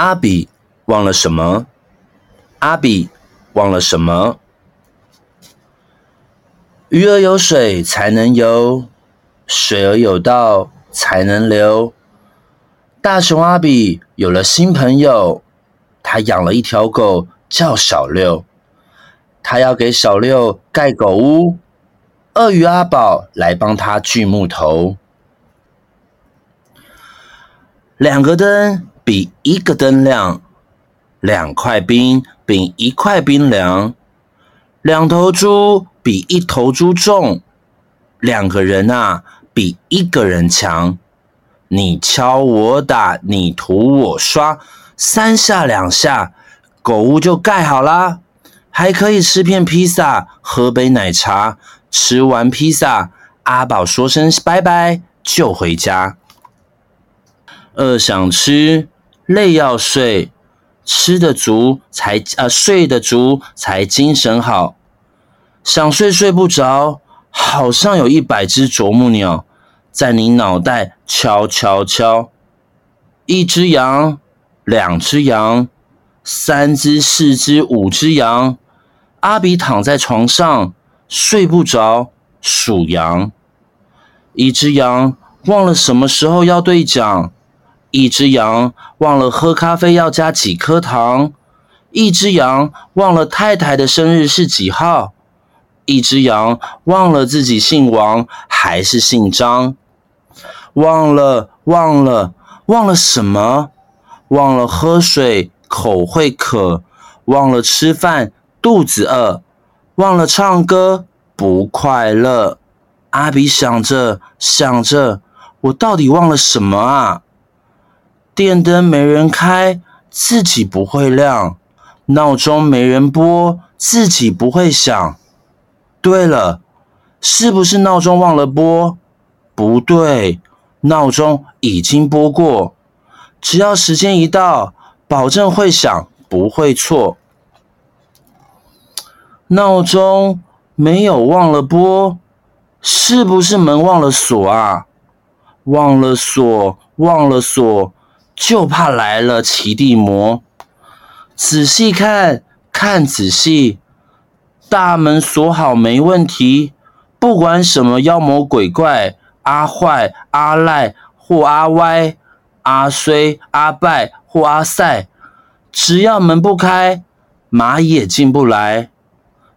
阿比忘了什么？阿比忘了什么？鱼儿有水才能游，水儿有道才能流。大熊阿比有了新朋友，他养了一条狗，叫小六。他要给小六盖狗屋。鳄鱼阿宝来帮他锯木头。两个灯比一个灯亮，两块冰比一块冰凉，两头猪比一头猪重，两个人啊比一个人强。你敲我打，你涂我刷，三下两下，狗屋就盖好啦。还可以吃片披萨，喝杯奶茶。吃完披萨，阿宝说声拜拜就回家。饿想吃，累要睡，吃得足才啊，睡得足才精神好。想睡睡不着，好像有一百只啄木鸟。在你脑袋敲敲敲，一只羊，两只羊，三只、四只、五只羊。阿比躺在床上睡不着，数羊。一只羊忘了什么时候要对讲，一只羊忘了喝咖啡要加几颗糖，一只羊忘了太太的生日是几号。一只羊忘了自己姓王还是姓张，忘了忘了忘了什么？忘了喝水口会渴，忘了吃饭肚子饿，忘了唱歌不快乐。阿比想着想着，我到底忘了什么啊？电灯没人开，自己不会亮；闹钟没人拨，自己不会响。对了，是不是闹钟忘了拨？不对，闹钟已经拨过。只要时间一到，保证会响，不会错。闹钟没有忘了拨，是不是门忘了锁啊？忘了锁，忘了锁，就怕来了奇地魔。仔细看，看仔细。大门锁好没问题，不管什么妖魔鬼怪，阿坏、阿赖或阿歪，阿衰、阿败或阿赛，只要门不开，马也进不来。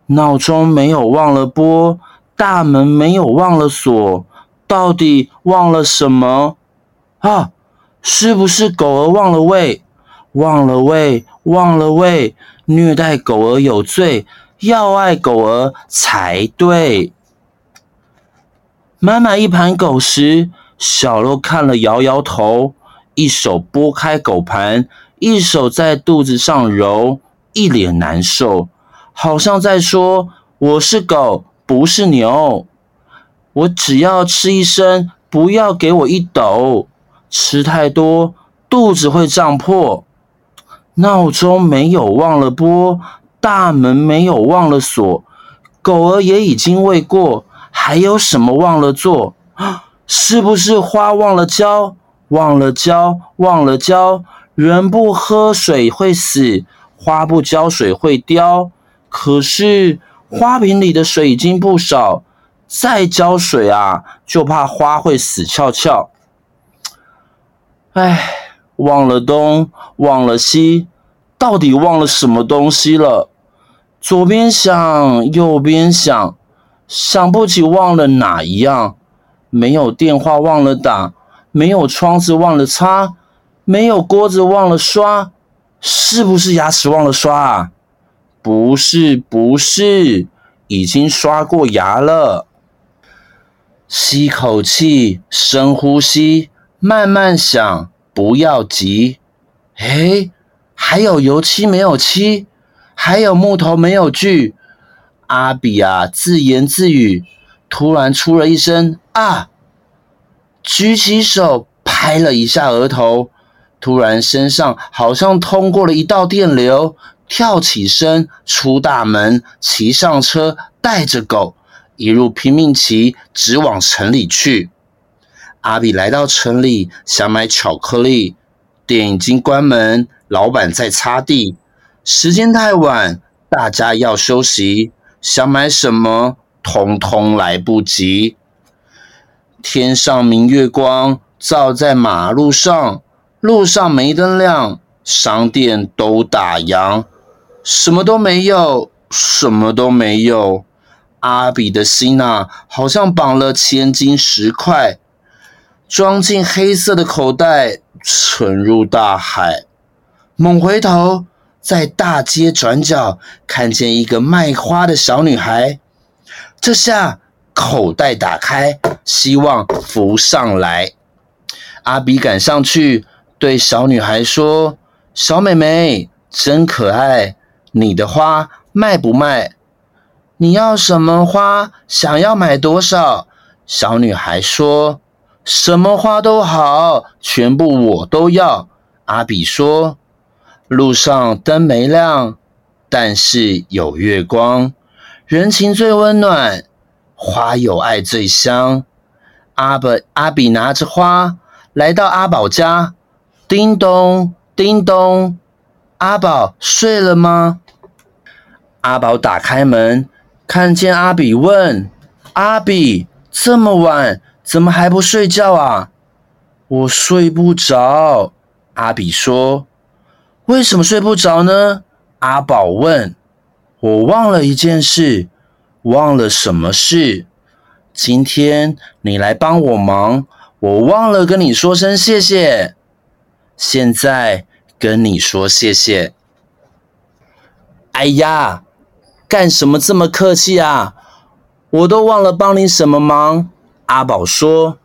闹钟没有忘了拨，大门没有忘了锁，到底忘了什么？啊，是不是狗儿忘了喂？忘了喂，忘了喂，虐待狗儿有罪。要爱狗儿才对。满满一盘狗食，小鹿看了摇摇头，一手拨开狗盘，一手在肚子上揉，一脸难受，好像在说：“我是狗，不是牛。我只要吃一声，不要给我一斗。吃太多，肚子会胀破。”闹钟没有忘了拨。大门没有忘了锁，狗儿也已经喂过，还有什么忘了做？是不是花忘了浇？忘了浇，忘了浇。人不喝水会死，花不浇水会凋。可是花瓶里的水已经不少，再浇水啊，就怕花会死翘翘。唉，忘了东，忘了西，到底忘了什么东西了？左边想，右边想，想不起忘了哪一样。没有电话忘了打，没有窗子忘了擦，没有锅子忘了刷，是不是牙齿忘了刷啊？不是，不是，已经刷过牙了。吸口气，深呼吸，慢慢想，不要急。诶，还有油漆没有漆。还有木头没有锯，阿比啊自言自语，突然出了一声啊，举起手拍了一下额头，突然身上好像通过了一道电流，跳起身出大门，骑上车，带着狗一路拼命骑，直往城里去。阿比来到城里，想买巧克力，店已经关门，老板在擦地，时间太晚，大家要休息，想买什么，通通来不及。天上明月光，照在马路上，路上没灯亮，商店都打烊，什么都没有，什么都没有。阿比的心呐，好像绑了千斤石块，装进黑色的口袋，沉入大海。猛回头，在大街转角看见一个卖花的小女孩，这下口袋打开，希望浮上来。阿比赶上去，对小女孩说：“小妹妹，真可爱，你的花卖不卖？”你要什么花？想要买多少？小女孩说：“什么花都好，全部我都要。”阿比说：“路上灯没亮，但是有月光，人情最温暖，花有爱最香。”阿宝阿比拿着花来到阿宝家，叮咚叮咚，阿宝睡了吗？阿宝打开门。看见阿比问：“阿比，这么晚怎么还不睡觉啊？”“我睡不着。”阿比说。“为什么睡不着呢？”阿宝问。“我忘了一件事。”“忘了什么事？”“今天你来帮我忙，我忘了跟你说声谢谢。现在跟你说谢谢。”“哎呀！”干什么这么客气啊？我都忘了帮你什么忙。阿宝说。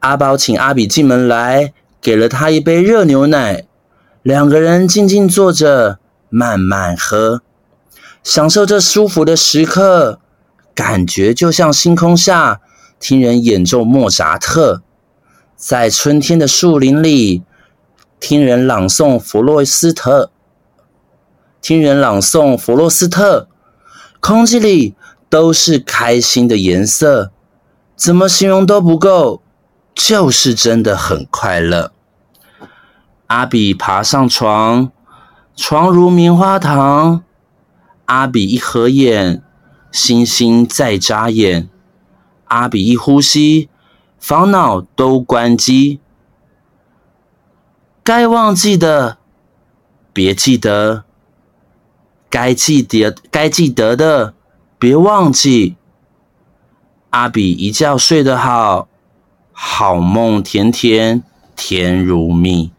阿宝请阿比进门来，给了他一杯热牛奶。两个人静静坐着，慢慢喝，享受这舒服的时刻，感觉就像星空下听人演奏莫扎特，在春天的树林里听人朗诵弗洛斯特。听人朗诵弗洛斯特，空气里都是开心的颜色，怎么形容都不够，就是真的很快乐。阿比爬上床，床如棉花糖。阿比一合眼，星星在眨眼。阿比一呼吸，烦恼都关机。该忘记的，别记得。该记得、该记得的，别忘记。阿比一觉睡得好，好梦甜甜，甜如蜜。